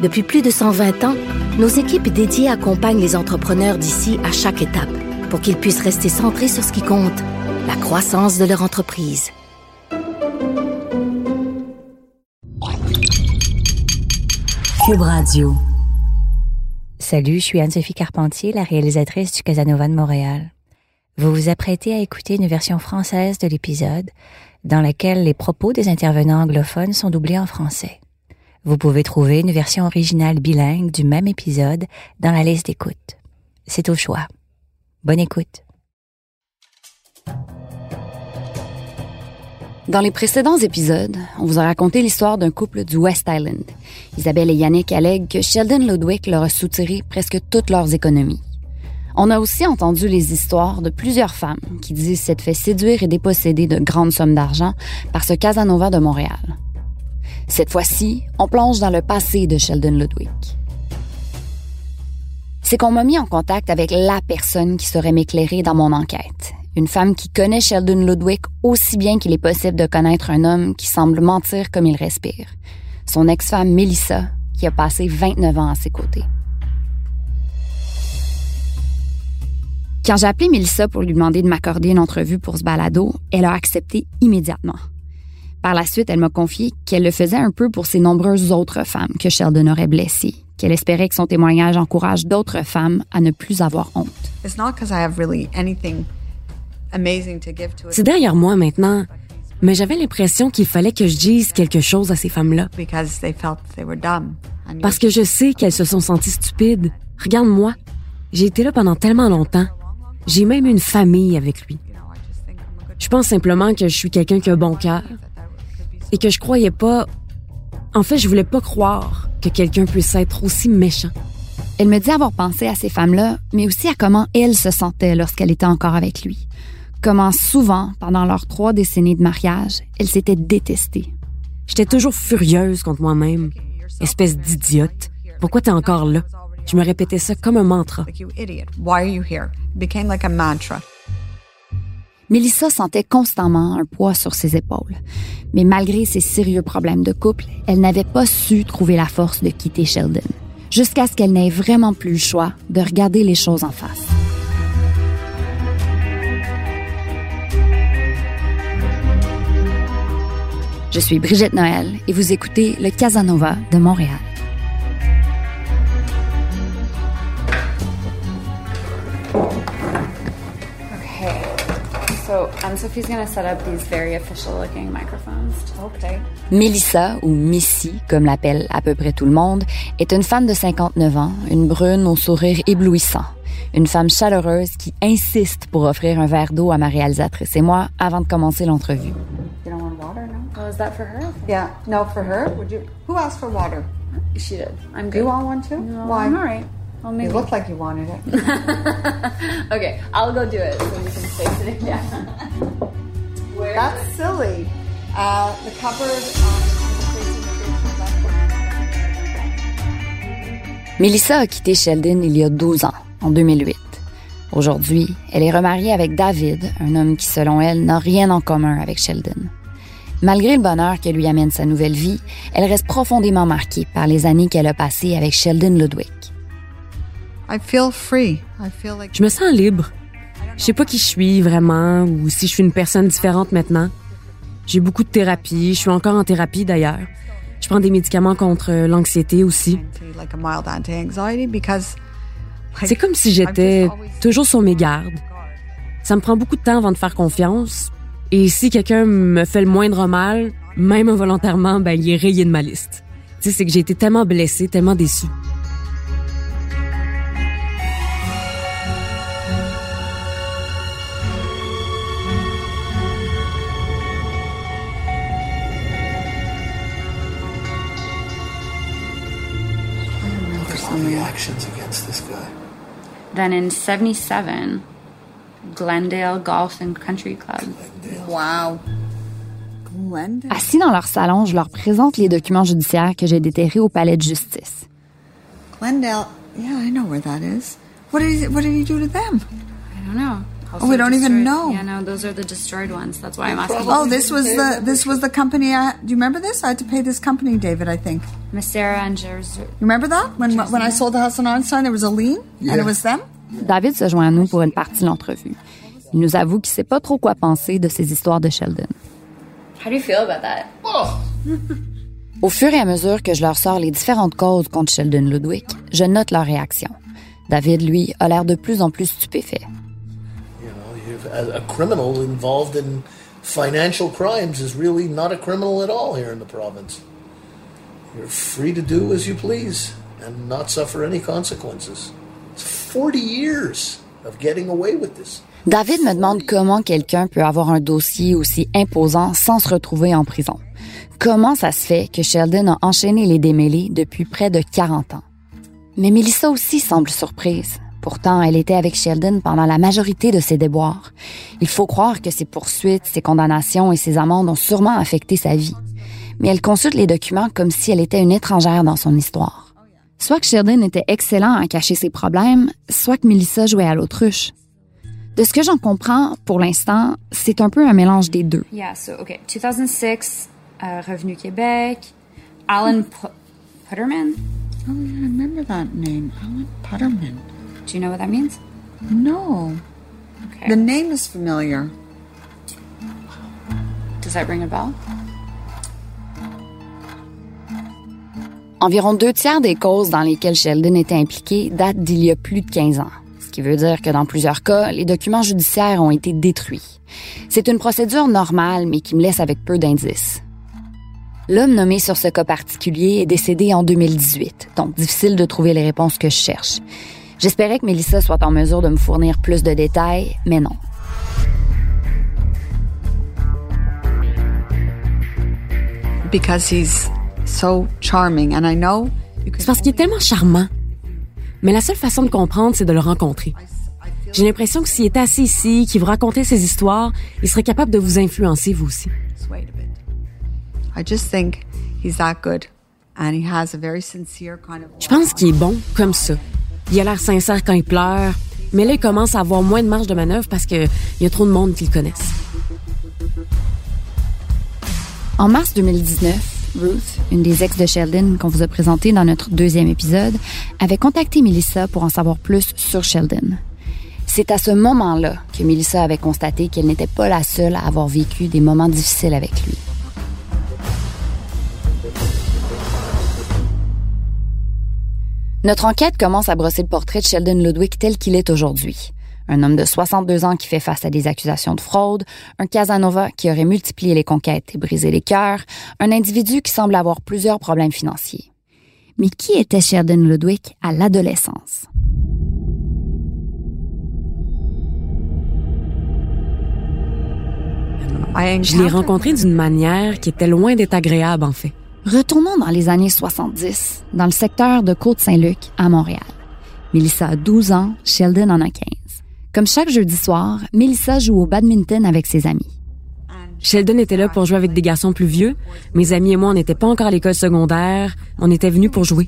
Depuis plus de 120 ans, nos équipes dédiées accompagnent les entrepreneurs d'ici à chaque étape pour qu'ils puissent rester centrés sur ce qui compte, la croissance de leur entreprise. Cube Radio. Salut, je suis Anne-Sophie Carpentier, la réalisatrice du Casanova de Montréal. Vous vous apprêtez à écouter une version française de l'épisode dans laquelle les propos des intervenants anglophones sont doublés en français. Vous pouvez trouver une version originale bilingue du même épisode dans la liste d'écoute. C'est au choix. Bonne écoute. Dans les précédents épisodes, on vous a raconté l'histoire d'un couple du West Island. Isabelle et Yannick allèguent que Sheldon Ludwig leur a soutiré presque toutes leurs économies. On a aussi entendu les histoires de plusieurs femmes qui disent s'être fait séduire et déposséder de grandes sommes d'argent par ce Casanova de Montréal. Cette fois-ci, on plonge dans le passé de Sheldon Ludwig. C'est qu'on m'a mis en contact avec la personne qui saurait m'éclairer dans mon enquête. Une femme qui connaît Sheldon Ludwig aussi bien qu'il est possible de connaître un homme qui semble mentir comme il respire. Son ex-femme Melissa, qui a passé 29 ans à ses côtés. Quand j'ai appelé Melissa pour lui demander de m'accorder une entrevue pour ce balado, elle a accepté immédiatement. Par la suite, elle m'a confié qu'elle le faisait un peu pour ses nombreuses autres femmes que Sheldon aurait blessées, qu'elle espérait que son témoignage encourage d'autres femmes à ne plus avoir honte. C'est derrière moi maintenant, mais j'avais l'impression qu'il fallait que je dise quelque chose à ces femmes-là. Parce que je sais qu'elles se sont senties stupides. Regarde-moi, j'ai été là pendant tellement longtemps. J'ai même une famille avec lui. Je pense simplement que je suis quelqu'un qui a un bon cœur et que je croyais pas. En fait, je voulais pas croire que quelqu'un puisse être aussi méchant. Elle me dit avoir pensé à ces femmes-là, mais aussi à comment elle se sentait lorsqu'elle était encore avec lui. Comment souvent, pendant leurs trois décennies de mariage, elle s'était détestée. J'étais toujours furieuse contre moi-même. Espèce d'idiote. Pourquoi t'es encore là? Je me répétais ça comme un mantra. Melissa sentait constamment un poids sur ses épaules. Mais malgré ses sérieux problèmes de couple, elle n'avait pas su trouver la force de quitter Sheldon. Jusqu'à ce qu'elle n'ait vraiment plus le choix de regarder les choses en face. Je suis Brigitte Noël et vous écoutez le Casanova de Montréal. So Anne-Sophie's going to set up these very official looking microphones. Okay. Melissa, ou Missy, comme l'appelle à peu près tout le monde, est une femme de 59 ans, une brune au sourire éblouissant. Une femme chaleureuse qui insiste pour offrir un verre d'eau à ma réalisatrice et moi avant de commencer l'entrevue. You don't want water, no? Oh, is that for her? Yeah. No, for her? Would you? Who asked for water? She did. I'm good. you want one too? No, Why? I'm all right. Well, maybe. You looked like you wanted it. okay, I'll go do it so you can stay sitting down. Where? That's silly. Uh, the cupboard. Um, Melissa a quitté Sheldon il y a 12 ans, en 2008. Aujourd'hui, elle est remariée avec David, un homme qui, selon elle, n'a rien en commun avec Sheldon. Malgré le bonheur que lui amène sa nouvelle vie, elle reste profondément marquée par les années qu'elle a passées avec Sheldon Ludwig. Je me sens libre. Je sais pas qui je suis vraiment ou si je suis une personne différente maintenant. J'ai beaucoup de thérapie. Je suis encore en thérapie d'ailleurs. Je prends des médicaments contre l'anxiété aussi. C'est comme si j'étais toujours sur mes gardes. Ça me prend beaucoup de temps avant de faire confiance. Et si quelqu'un me fait le moindre mal, même involontairement, ben, il est rayé de ma liste. Tu sais, c'est que j'ai été tellement blessée, tellement déçue. Actions against this guy. Then in 77, Glendale Golf and Country Club. Wow. Glendale. Assis dans leur salon, je leur présente les documents judiciaires que j'ai déterrés au palais de justice. Glendale. Yeah, I know where that is. What did he, what did he do to them? I don't know. Oh, we don't even destroyed- know. Yeah, no, those are the destroyed ones. That's why I'm asking. Oh, this was the this was the company. I, do you remember this? I had to pay this company, David. I think. Miss Sarah and Jersey. You remember that? When when I sold the house on Einstein, there was a lien, and it was them? David se joint à nous pour une partie de l'entrevue. Il nous avoue qu'il sait pas trop quoi penser de ces histoires de Sheldon. How do you feel about that? Au fur et à mesure que je leur sors les différentes causes contre Sheldon Ludwig, je note leur réaction. David, lui, a l'air de plus en plus stupéfait. A, a criminal involved in financial crimes is really not a criminal at all here in the province. You're free to do as you please and not suffer any consequences. It's 40 years of getting away with this. David me demande comment quelqu'un peut avoir un dossier aussi imposant sans se retrouver en prison. Comment ça se fait que Sheldon a enchaîné les démêlés depuis près de 40 ans? Mais Melissa aussi semble surprise. Pourtant, elle était avec Sheldon pendant la majorité de ses déboires. Il faut croire que ses poursuites, ses condamnations et ses amendes ont sûrement affecté sa vie. Mais elle consulte les documents comme si elle était une étrangère dans son histoire. Soit que Sheldon était excellent à cacher ses problèmes, soit que Melissa jouait à l'autruche. De ce que j'en comprends, pour l'instant, c'est un peu un mélange des deux. Yeah, so, okay. 2006, uh, Revenu Québec. Alan P- Putterman? Oh, yeah, I remember that name, Alan Putterman. Do you know what that means? No, Okay. the name is familiar. Does that ring a bell? Environ deux tiers des causes dans lesquelles Sheldon était impliqué datent d'il y a plus de 15 ans, ce qui veut dire que dans plusieurs cas, les documents judiciaires ont été détruits. C'est une procédure normale, mais qui me laisse avec peu d'indices. L'homme nommé sur ce cas particulier est décédé en 2018, donc difficile de trouver les réponses que je cherche. J'espérais que Melissa soit en mesure de me fournir plus de détails, mais non. Because he's so charming, and I know you can. C'est parce qu'il est tellement charmant. Mais la seule façon de comprendre, c'est de le rencontrer. J'ai l'impression que s'il était assis ici, qu'il vous racontait ses histoires, il serait capable de vous influencer, vous aussi. Wait a bit. I just think he's that good, and he has a very sincere kind of. Je pense qu'il est bon comme ça. Il a l'air sincère quand il pleure, mais là, il commence à avoir moins de marge de manœuvre parce qu'il y a trop de monde qui le. En mars 2019, Ruth, une des ex de Sheldon qu'on vous a présenté dans notre deuxième épisode, avait contacté Melissa pour en savoir plus sur Sheldon. C'est à ce moment-là que Melissa avait constaté qu'elle n'était pas la seule à avoir vécu des moments difficiles avec lui. Notre enquête commence à brosser le portrait de Sheldon Ludwig tel qu'il est aujourd'hui. Un homme de 62 ans qui fait face à des accusations de fraude, un Casanova qui aurait multiplié les conquêtes et brisé les cœurs, un individu qui semble avoir plusieurs problèmes financiers. Mais qui était Sheldon Ludwig à l'adolescence? Je l'ai rencontré d'une manière qui était loin d'être agréable, en fait. Retournons dans les années 70, dans le secteur de Côte-Saint-Luc, à Montréal. Melissa a 12 ans, Sheldon en a 15. Comme chaque jeudi soir, Melissa joue au badminton avec ses amis. Sheldon était là pour jouer avec des garçons plus vieux. Mes amis et moi, on n'était pas encore à l'école secondaire. On était venus pour jouer.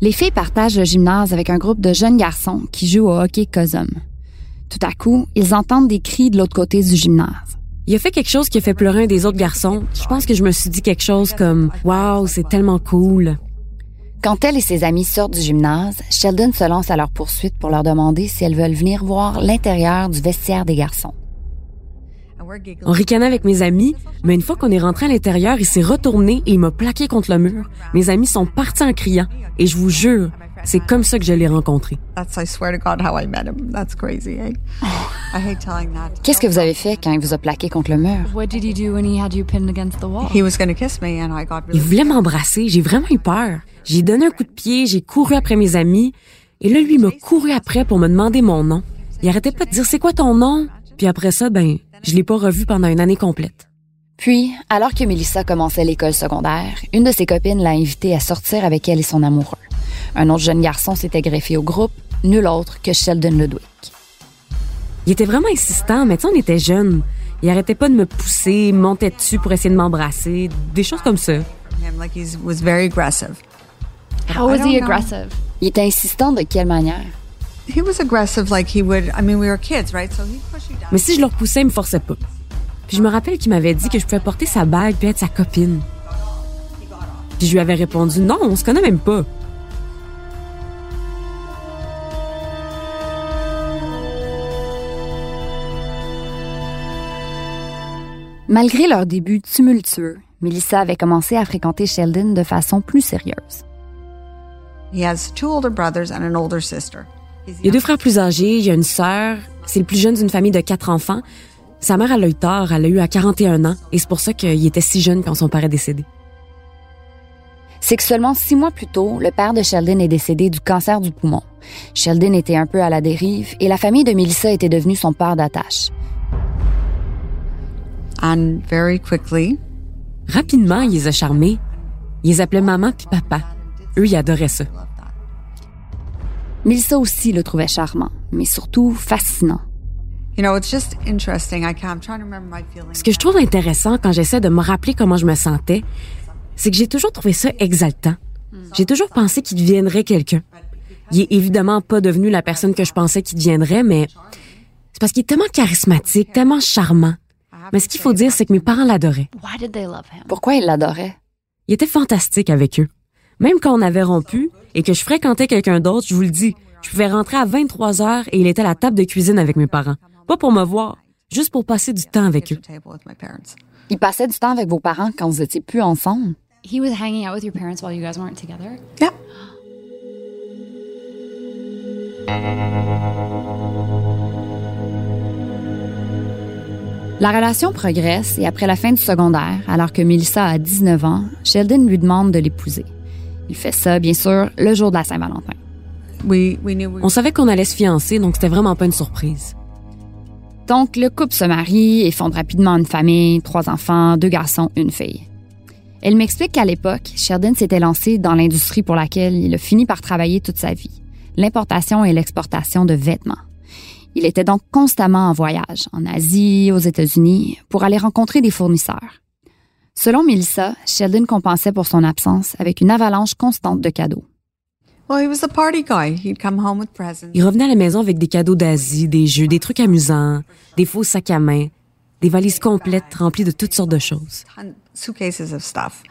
Les filles partagent le gymnase avec un groupe de jeunes garçons qui jouent au hockey cosum. Tout à coup, ils entendent des cris de l'autre côté du gymnase. Il a fait quelque chose qui a fait pleurer un des autres garçons. Je pense que je me suis dit quelque chose comme « Wow, c'est tellement cool ». Quand elle et ses amis sortent du gymnase, Sheldon se lance à leur poursuite pour leur demander si elles veulent venir voir l'intérieur du vestiaire des garçons. On ricanait avec mes amis, mais une fois qu'on est rentré à l'intérieur, il s'est retourné et il m'a plaqué contre le mur. Mes amis sont partis en criant. Et je vous jure, c'est comme ça que je l'ai rencontré. That's I swear to God how I met him. That's crazy. Eh? I hate telling that. Qu'est-ce que vous avez fait quand il vous a plaqué contre le mur? What did he do when he had you pinned against the wall? He was going to kiss me, and I got Il really. voulait m'embrasser. J'ai vraiment eu peur. J'ai donné un coup de pied, j'ai couru après mes amis. Et là, lui m'a couru après pour me demander mon nom. Il arrêtait pas de dire c'est quoi ton nom? Puis après ça, ben, je l'ai pas revu pendant une année complète. Puis, alors que Melissa commençait l'école secondaire, une de ses copines l'a invitée à sortir avec elle et son amoureux. Un autre jeune garçon s'était greffé au groupe, nul autre que Sheldon Ludwig. Il était vraiment insistant, mais tu sais, on était jeunes. Il arrêtait pas de me pousser, montait dessus pour essayer de m'embrasser, des choses comme ça. Like he was very aggressive. How was he know. aggressive? Il était insistant de quelle manière? He was aggressive like he would. I mean, we were kids, right? So he'd push you down. Mais si je le repoussais, il me forçait pas. Puis je me rappelle qu'il m'avait dit que je pouvais porter sa bague puis être sa copine. Puis je lui avais répondu non, on se connaît même pas. Malgré leur début tumultueux, Melissa avait commencé à fréquenter Sheldon de façon plus sérieuse. Il y a deux frères plus âgés, il y a une sœur. C'est le plus jeune d'une famille de quatre enfants. Sa mère, elle a eu tard, elle a eu à 41 ans, et c'est pour ça qu'il était si jeune quand son père est décédé. C'est que seulement six mois plus tôt, le père de Sheldon est décédé du cancer du poumon. Sheldon était un peu à la dérive et la famille de Melissa était devenue son père d'attache. And very quickly, Rapidement, il les a charmés. Il les appelait maman puis papa. Eux, ils adoraient ça. Melissa aussi le trouvait charmant, mais surtout fascinant. you know, it's just interesting. I can't, I'm trying to remember my feelings. Ce que je trouve intéressant quand j'essaie de me rappeler comment je me sentais, c'est que j'ai toujours trouvé ça exaltant. J'ai toujours pensé qu'il deviendrait quelqu'un. Il est évidemment pas devenu la personne que je pensais qu'il deviendrait, mais c'est parce qu'il est tellement charismatique, tellement charmant. Mais ce qu'il faut dire, c'est que mes parents l'adoraient. Why did they love him? Pourquoi il l'adorait? Il était fantastique avec eux. Même quand on avait rompu et que je fréquentais quelqu'un d'autre, je vous le dis, je pouvais rentrer à 23 heures et il était à la table de cuisine avec mes parents. Pas pour me voir, juste pour passer du temps avec eux. Il passait du temps avec vos parents quand vous étiez plus ensemble? He was hanging out with your parents while you guys weren't together? Yeah. La relation progresse et après la fin du secondaire, alors que Melissa a 19 ans, Sheldon lui demande de l'épouser. Il fait ça, bien sûr, le jour de la Saint-Valentin. We we knew we On savait qu'on allait se fiancer, donc c'était vraiment pas une surprise. Donc, le couple se marie et fonde rapidement une famille, trois enfants, deux garçons, une fille. Elle m'explique qu'à l'époque, Sheldon s'était lancé dans l'industrie pour laquelle il a fini par travailler toute sa vie, l'importation et l'exportation de vêtements. Il était donc constamment en voyage, en Asie, aux États-Unis, pour aller rencontrer des fournisseurs. Selon Melissa, Sheldon compensait pour son absence avec une avalanche constante de cadeaux. Well, he was a party guy. He'd come home with presents. Il revenait à la maison avec des cadeaux d'Asie, des jeux, des trucs amusants, des faux sacs à main, des valises complètes remplies de toutes sortes de choses. ton- suitcases of stuff.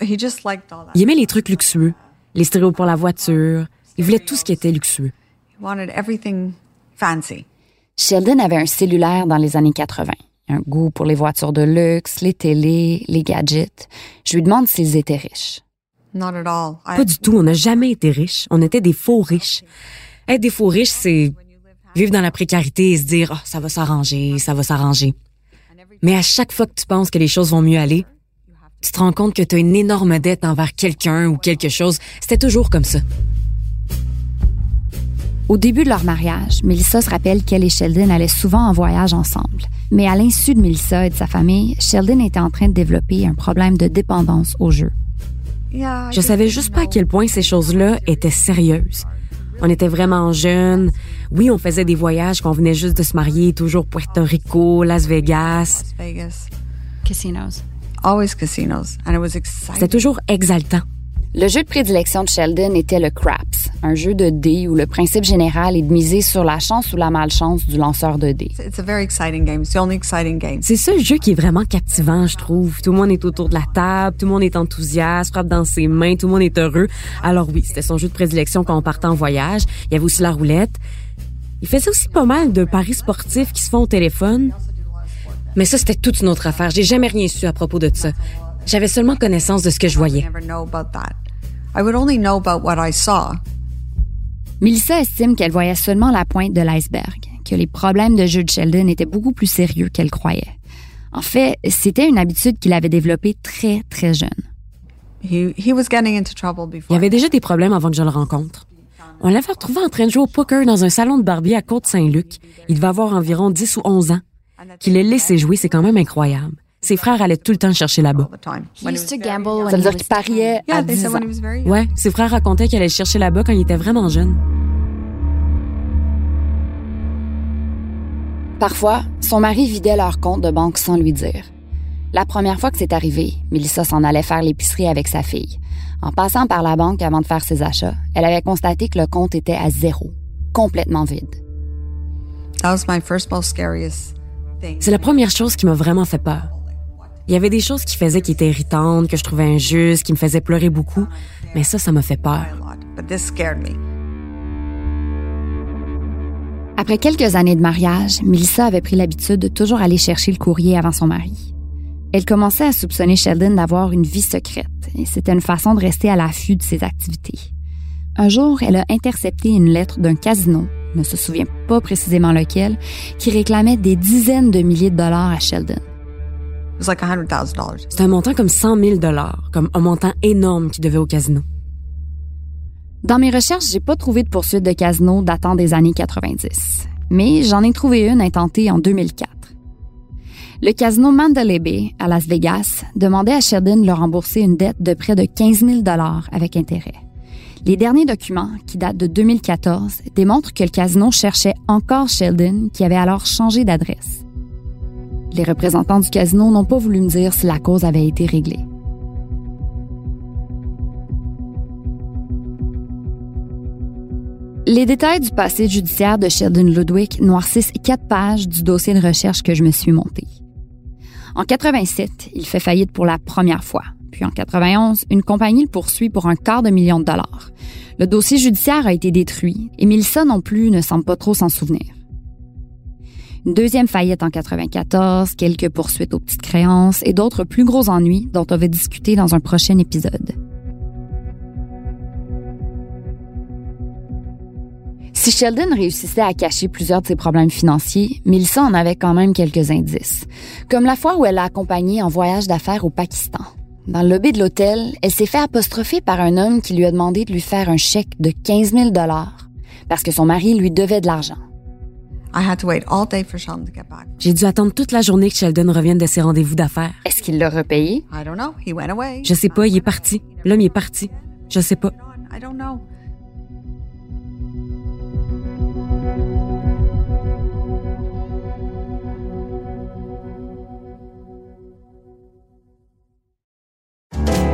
He just liked all that. Il aimait les trucs luxueux, les stéréos pour la voiture. Il voulait tout ce qui était luxueux. Fancy. Sheldon avait un cellulaire dans les années 80, un goût pour les voitures de luxe, les télés, les gadgets. Je lui demande s'ils étaient riches. Not at all. I, Pas du tout, on n'a jamais été riches. On était des faux riches. Être des faux riches, c'est vivre dans la précarité et se dire Ah, ça va s'arranger, ça va s'arranger. Mais à chaque fois que tu penses que les choses vont mieux aller, tu te rends compte que tu as une énorme dette envers quelqu'un ou quelque chose. C'était toujours comme ça. Au début de leur mariage, Melissa se rappelle qu'elle et Sheldon allaient souvent en voyage ensemble. Mais à l'insu de Melissa et de sa famille, Sheldon était en train de développer un problème de dépendance au jeu. Je savais juste pas à quel point ces choses-là étaient sérieuses. On était vraiment jeunes. Oui, on faisait des voyages qu'on venait juste de se marier, toujours Puerto Rico, Las Vegas. Las Vegas. Casinos. Always casinos. And it was exciting. C'était toujours exaltant. Le jeu de prédilection de Sheldon était le Craps, un jeu de dés où le principe général est de miser sur la chance ou la malchance du lanceur de dés. It's a very exciting game. It's the only exciting game. C'est ça le jeu qui est vraiment captivant, je trouve. Tout le monde est autour de la table, tout le monde est enthousiaste, frappe dans ses mains, tout le monde est heureux. Alors oui, c'était son jeu de prédilection quand on partait en voyage. Il y avait aussi la roulette. Il faisait aussi pas mal de paris sportifs qui se font au téléphone. Mais ça, c'était toute une autre affaire. J'ai jamais rien su à propos de ça. J'avais seulement connaissance de ce que je I voyais. never know about that. I would only know about what I saw. Melissa estime qu'elle voyait seulement la pointe de l'iceberg, que les problèmes de jeu de Sheldon étaient beaucoup plus sérieux qu'elle croyait. En fait, c'était une habitude qu'il avait développée très, très jeune. He he was getting into trouble Il avait déjà des problèmes avant que je le rencontre. On l'avait retrouvé en train de jouer au poker dans un salon de barbier à Côte-Saint-Luc. Il devait avoir environ 10 ou 11 ans. Qu'il ait laissé jouer, c'est quand même incroyable. Ses frères allaient tout le temps chercher là-bas. Ça veut dire qu'il pariait à Yeah, they 10 said ans. Ouais, ses frères racontaient qu'elle allait le chercher là-bas quand il était vraiment jeune. Parfois, son mari vidait leur compte de banque sans lui dire. La première fois que c'est arrivé, Melissa s'en allait faire l'épicerie avec sa fille. En passant par la banque avant de faire ses achats, elle avait constaté que le compte était à zéro, complètement vide. C'est la première chose qui m'a vraiment fait peur. Il y avait des choses qui faisaient qui étaient irritantes, que je trouvais injustes, qui me faisaient pleurer beaucoup, mais ça, ça m'a fait peur. Après quelques années de mariage, Melissa avait pris l'habitude de toujours aller chercher le courrier avant son mari. Elle commençait à soupçonner Sheldon d'avoir une vie secrète, et c'était une façon de rester à l'affût de ses activités. Un jour, elle a intercepté une lettre d'un casino, ne se souvient pas précisément lequel, qui réclamait des dizaines de milliers de dollars à Sheldon. It was like. C'était un montant comme 100 000 dollars, comme un montant énorme qu'il devait au casino. Dans mes recherches, j'ai pas trouvé de poursuite de casino datant des années 90, mais j'en ai trouvé une intentée en 2004. Le casino Mandalay Bay à Las Vegas demandait à Sheldon de leur rembourser une dette de près de 15 000 dollars avec intérêt. Les derniers documents, qui datent de 2014, démontrent que le casino cherchait encore Sheldon, qui avait alors changé d'adresse. Les représentants du casino n'ont pas voulu me dire si la cause avait été réglée. Les détails du passé judiciaire de Sheldon Ludwig noircissent quatre pages du dossier de recherche que je me suis monté. En 87, il fait faillite pour la première fois. Puis en 91, une compagnie le poursuit pour un quart de million de dollars. Le dossier judiciaire a été détruit et Melissa non plus ne semble pas trop s'en souvenir. Une deuxième faillite en 94, quelques poursuites aux petites créances et d'autres plus gros ennuis dont on va discuter dans un prochain épisode. Si Sheldon réussissait à cacher plusieurs de ses problèmes financiers, Melissa en avait quand même quelques indices. Comme la fois où elle l'a accompagné en voyage d'affaires au Pakistan. Dans le lobby de l'hôtel, elle s'est fait apostropher par un homme qui lui a demandé de lui faire un chèque de 15 000 parce que son mari lui devait de l'argent. J'ai dû attendre toute la journée que Sheldon revienne de ses rendez-vous d'affaires. Est-ce qu'il l'a repayé? I don't know. He went away. Je sais pas, il est parti. L'homme est parti. Je sais pas.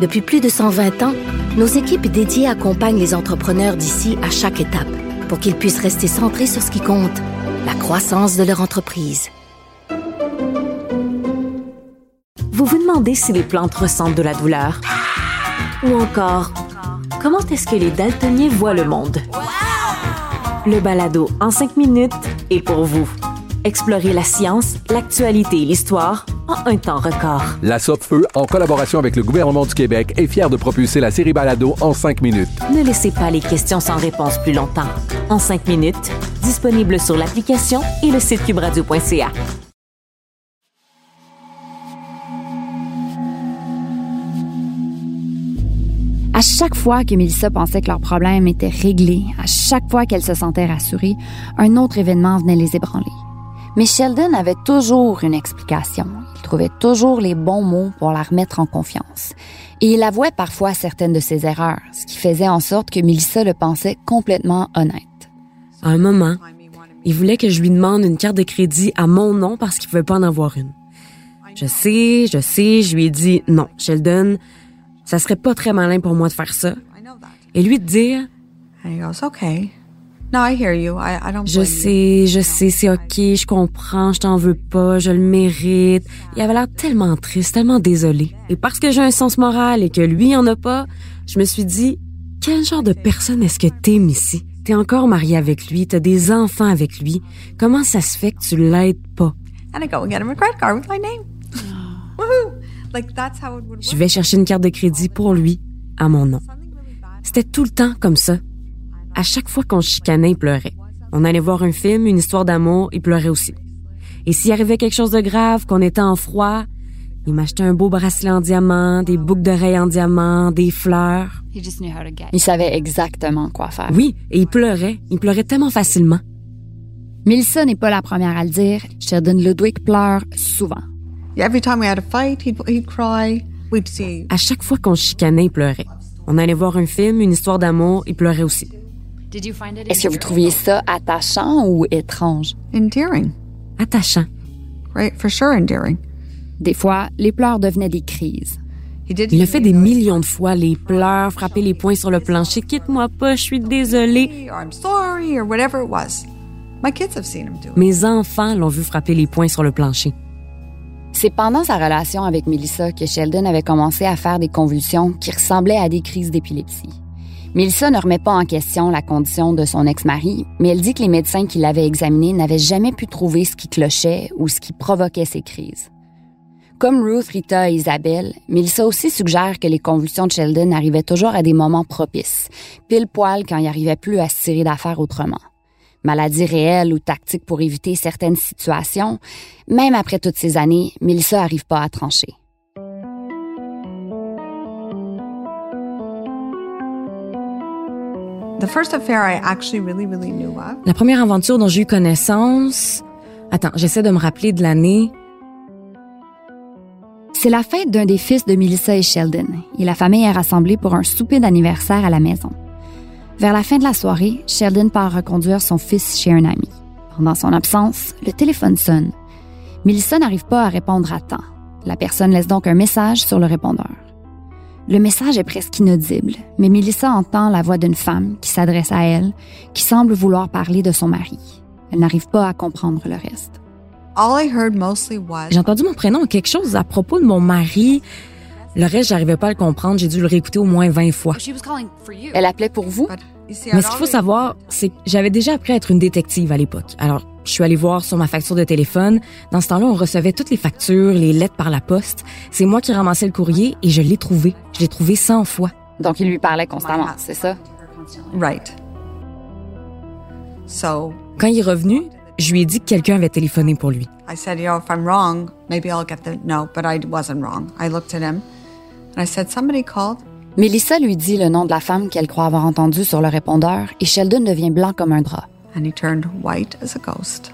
Depuis plus de 120 ans, nos équipes dédiées accompagnent les entrepreneurs d'ici à chaque étape pour qu'ils puissent rester centrés sur ce qui compte, la croissance de leur entreprise. Vous vous demandez si les plantes ressentent de la douleur? Ou encore, comment est-ce que les daltoniens voient le monde? Le balado en 5 minutes est pour vous. Explorez la science, l'actualité et l'histoire en un temps record. La Feu, en collaboration avec le gouvernement du Québec, est fière de propulser la série Balado en cinq minutes. Ne laissez pas les questions sans réponse plus longtemps. En 5 minutes, disponible sur l'application et le site cubradio.ca. À chaque fois que Melissa pensait que leur problème était réglé, à chaque fois qu'elle se sentait rassurée, un autre événement venait les ébranler. Mais Sheldon avait toujours une explication. Il trouvait toujours les bons mots pour la remettre en confiance. Et il avouait parfois certaines de ses erreurs, ce qui faisait en sorte que Melissa le pensait complètement honnête. À un moment, il voulait que je lui demande une carte de crédit à mon nom parce qu'il pouvait pas en avoir une. Je sais, je sais, je lui ai dit non, Sheldon, ça serait pas très malin pour moi de faire ça. Et lui de dire And he goes, okay. Je sais, je sais, c'est ok, je comprends, je t'en veux pas, je le mérite. Il avait l'air tellement triste, tellement désolé. Et parce que j'ai un sens moral et que lui en a pas, je me suis dit, quel genre de personne est-ce que t'es, Missy? T'es encore mariée avec lui, t'as des enfants avec lui. Comment ça se fait que tu l'aides pas? And I go and get him a credit card with my name. Woohoo! Like that's how it would Je vais chercher une carte de crédit pour lui, à mon nom. C'était tout le temps comme ça. À chaque fois qu'on chicanait, il pleurait. On allait voir un film, une histoire d'amour, il pleurait aussi. Et s'il arrivait quelque chose de grave, qu'on était en froid, il m'achetait un beau bracelet en diamant, des boucles d'oreilles en diamant, des fleurs. Il savait exactement quoi faire. Oui, et il pleurait. Il pleurait tellement facilement. Melissa n'est pas la première à le dire. Sheldon Ludwig pleure souvent. Every time we had a fight, he'd, he'd cry. We'd see. À chaque fois qu'on chicanait, il pleurait. On allait voir un film, une histoire d'amour, il pleurait aussi. Est-ce que vous trouviez ça attachant ou étrange? Endearing. Attachant. Right, for sure endearing. Des fois, les pleurs devenaient des crises. Il a fait des millions de fois les pleurs, frapper les poings sur le plancher. Quitte-moi pas, je suis désolée. Or I'm sorry, or whatever it was. My kids have seen him do it. Mes enfants l'ont vu frapper les poings sur le plancher. C'est pendant sa relation avec Melissa que Sheldon avait commencé à faire des convulsions qui ressemblaient à des crises d'épilepsie. Melissa ne remet pas en question la condition de son ex-mari, mais elle dit que les médecins qui l'avaient examiné n'avaient jamais pu trouver ce qui clochait ou ce qui provoquait ces crises. Comme Ruth, Rita et Isabelle, Melissa aussi suggère que les convulsions de Sheldon arrivaient toujours à des moments propices, pile poil quand il arrivait plus à se tirer d'affaires autrement. Maladie réelle ou tactique pour éviter certaines situations, même après toutes ces années, Melissa n'arrive pas à trancher. La première aventure dont j'ai eu connaissance... Attends, j'essaie de me rappeler de l'année. C'est la fête d'un des fils de Melissa et Sheldon, et la famille est rassemblée pour un souper d'anniversaire à la maison. Vers la fin de la soirée, Sheldon part reconduire son fils chez un ami. Pendant son absence, le téléphone sonne. Melissa n'arrive pas à répondre à temps. La personne laisse donc un message sur le répondeur. Le message est presque inaudible, mais Melissa entend la voix d'une femme qui s'adresse à elle, qui semble vouloir parler de son mari. Elle n'arrive pas à comprendre le reste. All I heard mostly was. J'ai entendu mon prénom quelque chose à propos de mon mari. Le reste, j'arrivais pas à le comprendre. J'ai dû le réécouter au moins 20 fois. Elle appelait pour vous? Mais ce qu'il faut savoir, c'est que j'avais déjà appris à être une détective à l'époque. Alors, je suis allée voir sur ma facture de téléphone. Dans ce temps-là, on recevait toutes les factures, les lettres par la poste. C'est moi qui ramassais le courrier et je l'ai trouvé. Je l'ai trouvé 100 fois. Donc il lui parlait constamment, c'est ça? Right. So Quand il est revenu, je lui ai dit que quelqu'un avait téléphoné pour lui. I said, you know, if I'm wrong, maybe I'll get the no, but I wasn't wrong. I looked at him I said, somebody called. Melissa lui dit le nom de la femme qu'elle croit avoir entendu sur le répondeur et Sheldon devient blanc comme un drap. And he turned white as a ghost.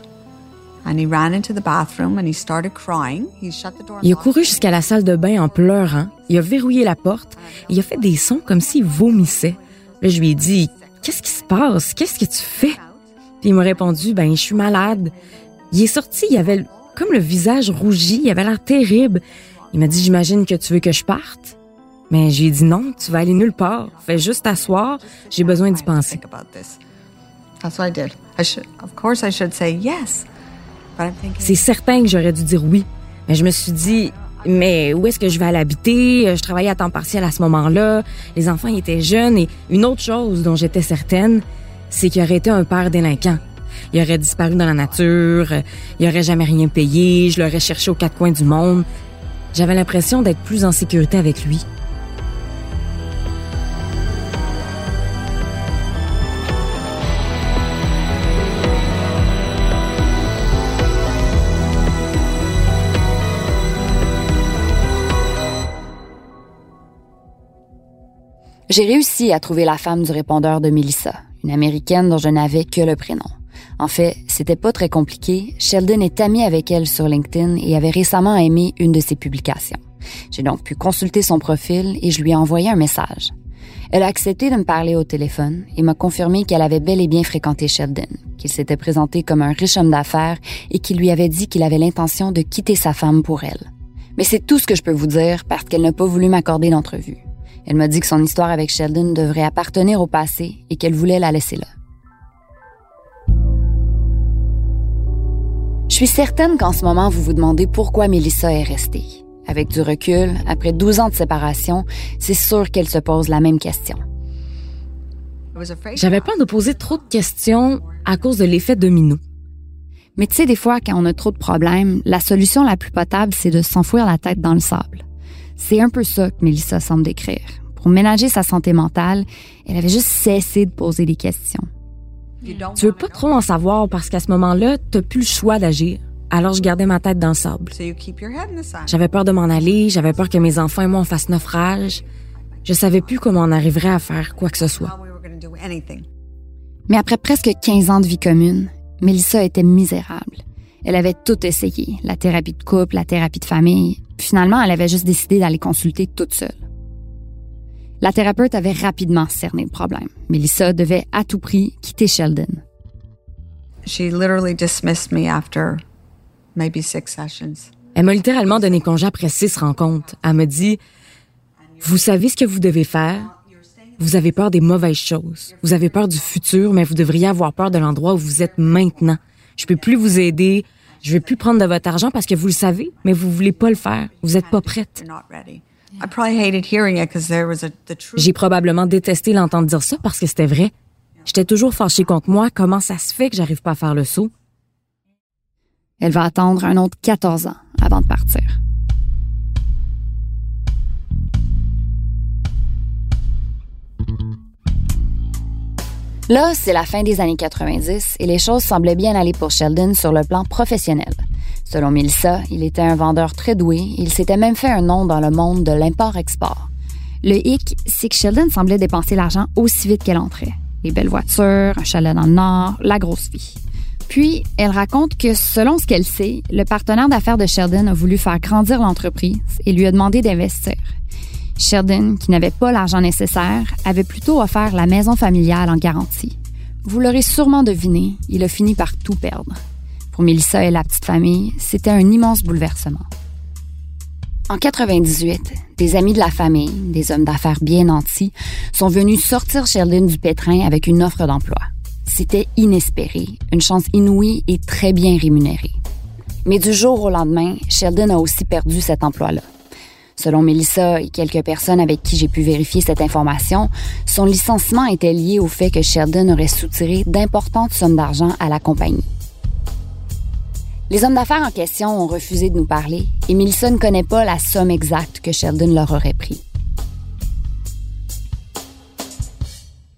And he ran into the bathroom and he started crying. He shut the door. and Il a couru jusqu'à la salle de bain en pleurant. Il a verrouillé la porte. Il a fait des sons comme s'il vomissait. Là, je lui ai dit, qu'est-ce qui se passe? Qu'est-ce que tu fais? Puis il m'a répondu, ben, je suis malade. Il est sorti, il avait comme le visage rougi, il avait l'air terrible. Il m'a dit, j'imagine que tu veux que je parte? Mais j'ai dit non, tu vas aller nulle part. Fais juste t'asseoir, j'ai besoin d'y penser. C'est certain que j'aurais dû dire oui. Mais je me suis dit, mais où est-ce que je vais aller habiter? Je travaillais à temps partiel à ce moment-là. Les enfants ils étaient jeunes. Et une autre chose dont j'étais certaine, c'est qu'il aurait été un père délinquant. Il aurait disparu dans la nature. Il aurait jamais rien payé. Je l'aurais cherché aux quatre coins du monde. J'avais l'impression d'être plus en sécurité avec lui. J'ai réussi à trouver la femme du répondeur de Melissa, une américaine dont je n'avais que le prénom. En fait, c'était pas très compliqué. Sheldon est ami avec elle sur LinkedIn et avait récemment aimé une de ses publications. J'ai donc pu consulter son profil et je lui ai envoyé un message. Elle a accepté de me parler au téléphone et m'a confirmé qu'elle avait bel et bien fréquenté Sheldon, qu'il s'était présenté comme un riche homme d'affaires et qu'il lui avait dit qu'il avait l'intention de quitter sa femme pour elle. Mais c'est tout ce que je peux vous dire parce qu'elle n'a pas voulu m'accorder d'entrevue. Elle m'a dit que son histoire avec Sheldon devrait appartenir au passé et qu'elle voulait la laisser là. Suis certaine qu'en ce moment, vous vous demandez pourquoi Melissa est restée. Avec du recul, après 12 ans de séparation, c'est sûr qu'elle se pose la même question. J'avais peur de poser trop de questions à cause de l'effet domino. Mais tu sais, des fois, quand on a trop de problèmes, la solution la plus potable, c'est de s'enfouir la tête dans le sable. C'est un peu ça que Melissa semble décrire. Pour ménager sa santé mentale, elle avait juste cessé de poser des questions. Tu veux pas trop en savoir parce qu'à ce moment-là, t'as plus le choix d'agir. Alors je gardais ma tête dans le sable. So you keep your head in the sand. J'avais peur de m'en aller, j'avais peur que mes enfants et moi on fasse naufrage. Je savais plus comment on arriverait à faire quoi que ce soit. Mais après presque 15 ans de vie commune, Melissa était misérable. Elle avait tout essayé, la thérapie de couple, la thérapie de famille. Finalement, elle avait juste décidé d'aller consulter toute seule. La thérapeute avait rapidement cerné le problème. Melissa devait à tout prix quitter Sheldon. She literally dismissed me after maybe six sessions. Elle m'a littéralement donné congé après six rencontres. Elle me dit, vous savez ce que vous devez faire? Vous avez peur des mauvaises choses. Vous avez peur du futur, mais vous devriez avoir peur de l'endroit où vous êtes maintenant. Je peux plus vous aider. Je vais plus prendre de votre argent parce que vous le savez, mais vous voulez pas le faire. Vous êtes pas prête. You're not ready. I probably hated hearing it because there was a, the truth. J'ai probablement détesté l'entendre dire ça parce que c'était vrai. J'étais toujours fâchée contre moi. Comment ça se fait que j'arrive pas à faire le saut? Elle va attendre un autre 14 ans avant de partir. Là, c'est la fin des années 90 et les choses semblaient bien aller pour Sheldon sur le plan professionnel. Selon Melissa, il était un vendeur très doué et il s'était même fait un nom dans le monde de l'import-export. Le hic, c'est que Sheldon semblait dépenser l'argent aussi vite qu'elle entrait. Les belles voitures, un chalet dans le nord, la grosse vie. Puis, elle raconte que selon ce qu'elle sait, le partenaire d'affaires de Sheldon a voulu faire grandir l'entreprise et lui a demandé d'investir. Sheldon, qui n'avait pas l'argent nécessaire, avait plutôt offert la maison familiale en garantie. Vous l'aurez sûrement deviné, il a fini par tout perdre. Pour Melissa et la petite famille, c'était un immense bouleversement. En 98, des amis de la famille, des hommes d'affaires bien nantis, sont venus sortir Sheldon du pétrin avec une offre d'emploi. C'était inespéré, une chance inouïe et très bien rémunérée. Mais du jour au lendemain, Sheldon a aussi perdu cet emploi-là. Selon Melissa et quelques personnes avec qui j'ai pu vérifier cette information, son licenciement était lié au fait que Sheldon aurait soutiré d'importantes sommes d'argent à la compagnie. Les hommes d'affaires en question ont refusé de nous parler et Melissa ne connaît pas la somme exacte que Sheldon leur aurait pris.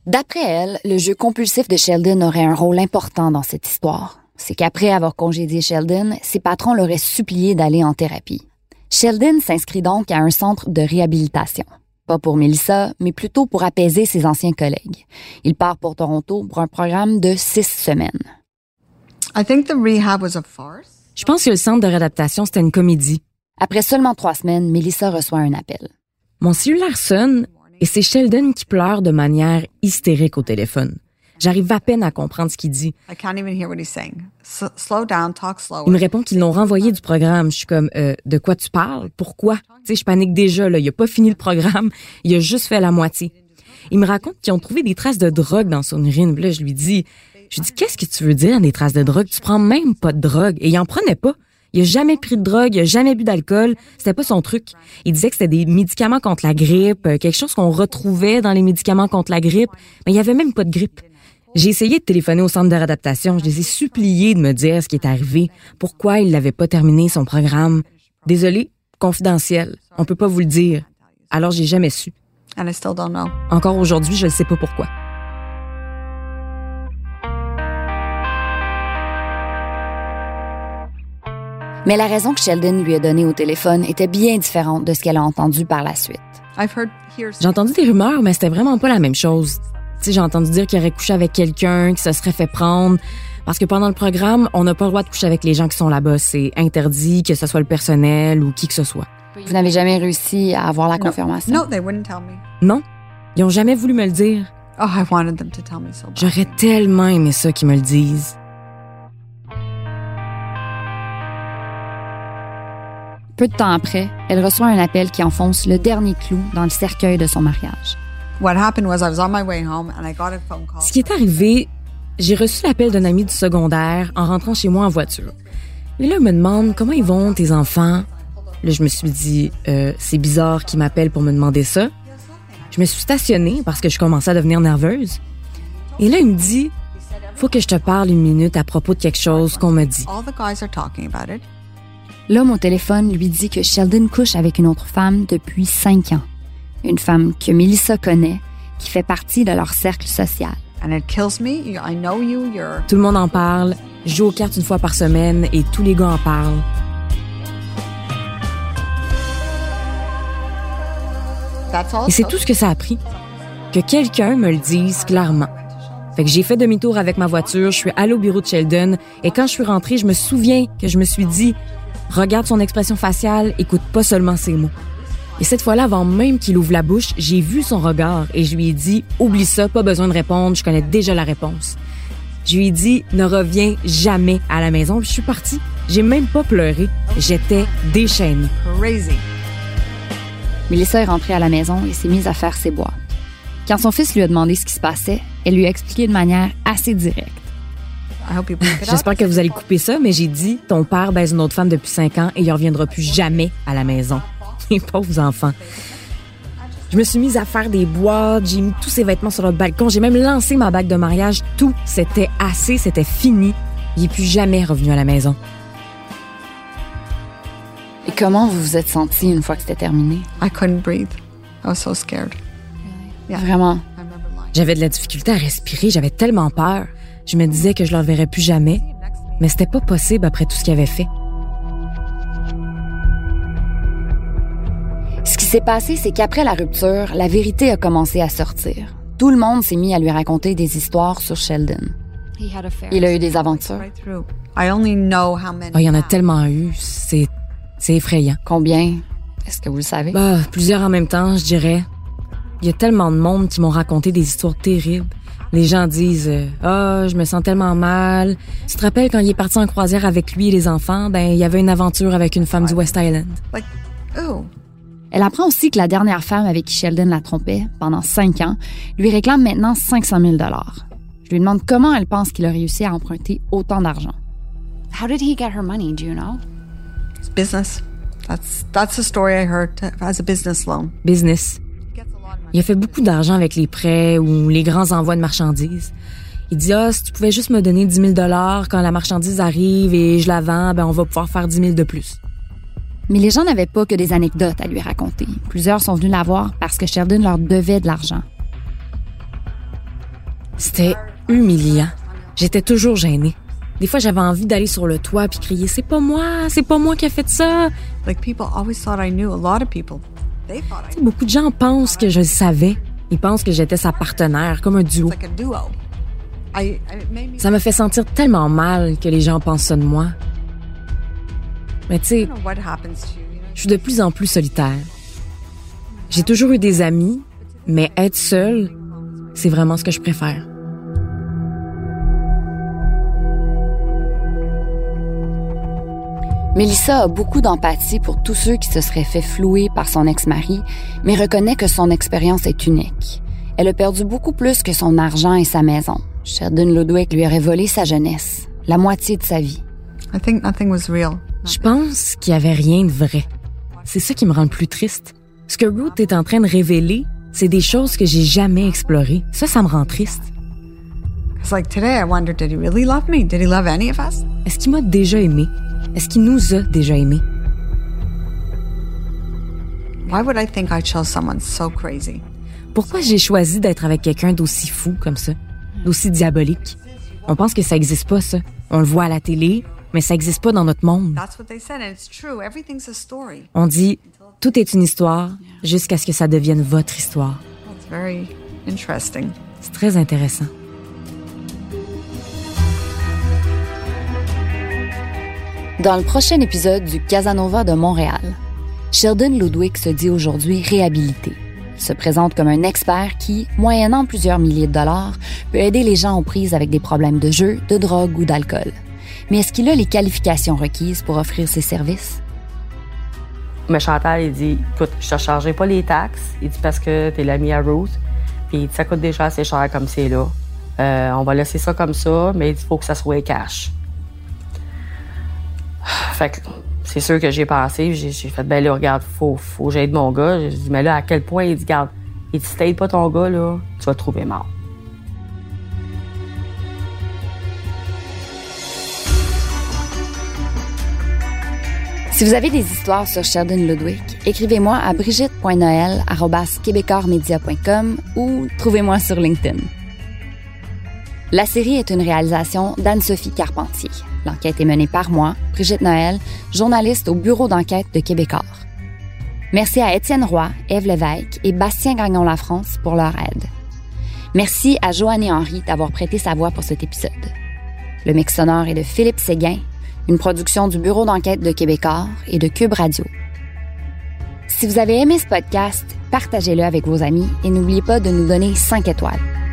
D'après elle, le jeu compulsif de Sheldon aurait un rôle important dans cette histoire. C'est qu'après avoir congédié Sheldon, ses patrons l'auraient supplié d'aller en thérapie. Sheldon s'inscrit donc à un centre de réhabilitation. Pas pour Melissa, mais plutôt pour apaiser ses anciens collègues. Il part pour Toronto pour un programme de six semaines. I think the rehab was a farce. Je pense que le centre de réadaptation, c'était une comédie. Après seulement trois semaines, Melissa reçoit un appel. Mon cellulaire sonne et c'est Sheldon qui pleure de manière hystérique au téléphone. J'arrive à peine à comprendre ce qu'il dit. I can't even hear what he's saying. S- slow down, talk slower. Il me répond qu'ils l'ont renvoyé du programme. Je suis comme, euh, de quoi tu parles? Pourquoi? Tu sais, je panique déjà, là. Il a pas fini le programme. Il a juste fait la moitié. Il me raconte qu'ils ont trouvé des traces de drogue dans son urine. Là, je lui dis, je lui dis, qu'est-ce que tu veux dire, des traces de drogue? Tu prends même pas de drogue. Et il en prenait pas. Il a jamais pris de drogue, il a jamais bu d'alcool. C'était pas son truc. Il disait que c'était des médicaments contre la grippe, euh, quelque chose qu'on retrouvait dans les médicaments contre la grippe. Mais il y avait même pas de grippe. J'ai essayé de téléphoner au centre de réadaptation. Je les ai suppliés de me dire ce qui est arrivé, pourquoi il n'avait pas terminé son programme. Désolé, confidentiel. On peut pas vous le dire. Alors j'ai jamais su. And I still don't know. Encore aujourd'hui, je ne sais pas pourquoi. Mais la raison que Sheldon lui a donnée au téléphone était bien différente de ce qu'elle a entendu par la suite. I've heard here's J'ai entendu des rumeurs, mais c'était vraiment pas la même chose. Tu sais, j'ai entendu dire qu'il aurait couché avec quelqu'un, qu'il se serait fait prendre. Parce que pendant le programme, on n'a pas le droit de coucher avec les gens qui sont là-bas. C'est interdit, que ce soit le personnel ou qui que ce soit. Vous n'avez jamais réussi à avoir la confirmation? No, they wouldn't tell me. Non, ils ont jamais voulu me le dire. Oh, I wanted them to tell me so bad. J'aurais tellement aimé ça qu'ils me le disent. Peu de temps après, elle reçoit un appel qui enfonce le dernier clou dans le cercueil de son mariage. What happened was I was on my way home and I got a phone call. Ce qui est arrivé, j'ai reçu l'appel d'un ami du secondaire en rentrant chez moi en voiture. Et là, il me demande comment ils vont, tes enfants? Là, je me suis dit, euh, c'est bizarre qu'il m'appelle pour me demander ça. Je me suis stationnée parce que je commençais à devenir nerveuse. Et là, il me dit, faut que je te parle une minute à propos de quelque chose qu'on m'a dit. L'homme au téléphone lui dit que Sheldon couche avec une autre femme depuis cinq ans. Une femme que Melissa connaît, qui fait partie de leur cercle social. And it kills me. You- I know you. You're. Tout le monde en parle. Je joue aux cartes une fois par semaine et tous les gars en parlent. That's all. Et c'est tout ce que ça a pris. Que quelqu'un me le dise clairement. Fait que j'ai fait demi-tour avec ma voiture, je suis allée au bureau de Sheldon et quand je suis rentrée, je me souviens que je me suis dit regarde son expression faciale, écoute pas seulement ses mots. Et cette fois-là, avant même qu'il ouvre la bouche, j'ai vu son regard et je lui ai dit oublie ça, pas besoin de répondre, je connais déjà la réponse. Je lui ai dit ne reviens jamais à la maison, puis je suis partie. J'ai même pas pleuré, j'étais déchaînée. Crazy. Melissa est rentrée à la maison et s'est mise à faire ses boîtes. Quand son fils lui a demandé ce qui se passait, elle lui a expliqué de manière assez directe. J'espère que vous allez couper ça, mais j'ai dit ton père baise une autre femme depuis cinq ans et il reviendra plus jamais à la maison. Les pauvres enfants. Je me suis mise à faire des boîtes, j'ai mis tous ses vêtements sur le balcon, j'ai même lancé ma bague de mariage. Tout, c'était assez, c'était fini. Il est plus jamais revenu à la maison. Et comment vous vous êtes senti une fois que c'était terminé? I couldn't breathe. I was so scared. Yeah. Vraiment? I remember lying. J'avais de la difficulté à respirer, j'avais tellement peur. Je me disais que je le reverrais plus jamais, mais c'était pas possible après tout ce qu'il avait fait. Ce qui s'est passé, c'est qu'après la rupture, la vérité a commencé à sortir. Tout le monde s'est mis à lui raconter des histoires sur Sheldon. Il a eu des aventures. Right through. I only know how many. Ah, il y en a tellement eu, c'est c'est effrayant. Combien? Est-ce que vous le savez? Bah, plusieurs en même temps, je dirais. Il y a tellement de monde qui m'ont raconté des histoires terribles. Les gens disent euh, Ah, je me sens tellement mal. Tu te rappelles quand il est parti en croisière avec lui et les enfants, ben il y avait une aventure avec une femme du West Island. Like, oh, Elle apprend aussi que la dernière femme avec qui Sheldon la trompait pendant cinq ans lui réclame maintenant 500 000 Je lui demande comment elle pense qu'il a réussi à emprunter autant d'argent. How did he get her money, do you know? it's business. That's that's the story I heard as a business loan. Business. Il a fait beaucoup d'argent avec les prêts ou les grands envois de marchandises. Il dit ah si tu pouvais juste me donner 10 000 dollars quand la marchandise arrive et je la vends, ben on va pouvoir faire 10 000 de plus. Mais les gens n'avaient pas que des anecdotes à lui raconter. Plusieurs sont venus la voir parce que Sheldon leur devait de l'argent. C'était humiliant. J'étais toujours gênée. Des fois, j'avais envie d'aller sur le toit puis crier c'est pas moi, c'est pas moi qui a fait ça. Like people always thought I knew. A lot of people, Beaucoup de gens pensent que je le savais. Ils pensent que j'étais sa partenaire, comme un duo. Ça me fait sentir tellement mal que les gens pensent ça de moi. Mais tu sais, je suis de plus en plus solitaire. J'ai toujours eu des amis, mais être seule, c'est vraiment ce que je préfère. Melissa a beaucoup d'empathie pour tous ceux qui se seraient fait flouer par son ex-mari, mais reconnaît que son expérience est unique. Elle a perdu beaucoup plus que son argent et sa maison. Sheldon Ludwig lui aurait volé sa jeunesse, la moitié de sa vie. I think nothing was real. Je pense qu'il y avait rien de vrai. C'est ça qui me rend le plus triste. Ce que Ruth est en train de révéler, c'est des choses que j'ai jamais explorées. Ça, ça me rend triste. It's like today I wondered, did he really love me? Did he love any of us? Est-ce qu'il m'a déjà aimé? Est-ce qu'il nous a déjà aimés? Pourquoi j'ai choisi d'être avec quelqu'un d'aussi fou comme ça? D'aussi diabolique? On pense que ça existe pas, ça. On le voit à la télé, mais ça existe pas dans notre monde. That's what they said, and it's true. Everything's a story. On dit, tout est une histoire jusqu'à ce que ça devienne votre histoire. It's very interesting. C'est très intéressant. Dans le prochain épisode du Casanova de Montréal, Sheldon Ludwig se dit aujourd'hui réhabilité. Il se présente comme un expert qui, moyennant plusieurs milliers de dollars, peut aider les gens aux prises avec des problèmes de jeu, de drogue ou d'alcool. Mais est-ce qu'il a les qualifications requises pour offrir ses services? Mais Chantal, il dit Écoute, je te chargerai pas les taxes. Il dit Parce que t'es l'ami à Ruth. Puis il dit, ça coûte déjà assez cher comme c'est là. Euh, on va laisser ça comme ça, mais il faut que ça soit cash. Fait que c'est sûr que j'ai pensé, j'ai fait, ben là, regarde, faut, faut j'aide mon gars. J'ai dit, mais là, à quel point? Il dit, regarde, il dit, si t'aides pas ton gars, là, tu vas te trouver mort. Si vous avez des histoires sur Sheldon Ludwig, écrivez-moi à brigitte.noël.québécoismedia.com ou trouvez-moi sur LinkedIn. La série est une réalisation d'Anne-Sophie Carpentier. L'enquête est menée par moi, Brigitte Noël, journaliste au bureau d'enquête de Québécois. Merci à Étienne Roy, Eve Lévesque et Bastien Gagnon-La-France pour leur aide. Merci à Joanne et Henry d'avoir prêté sa voix pour cet épisode. Le mix sonore est de Philippe Séguin, une production du bureau d'enquête de Québécois et de Cube Radio. Si vous avez aimé ce podcast, partagez-le avec vos amis et n'oubliez pas de nous donner 5 étoiles.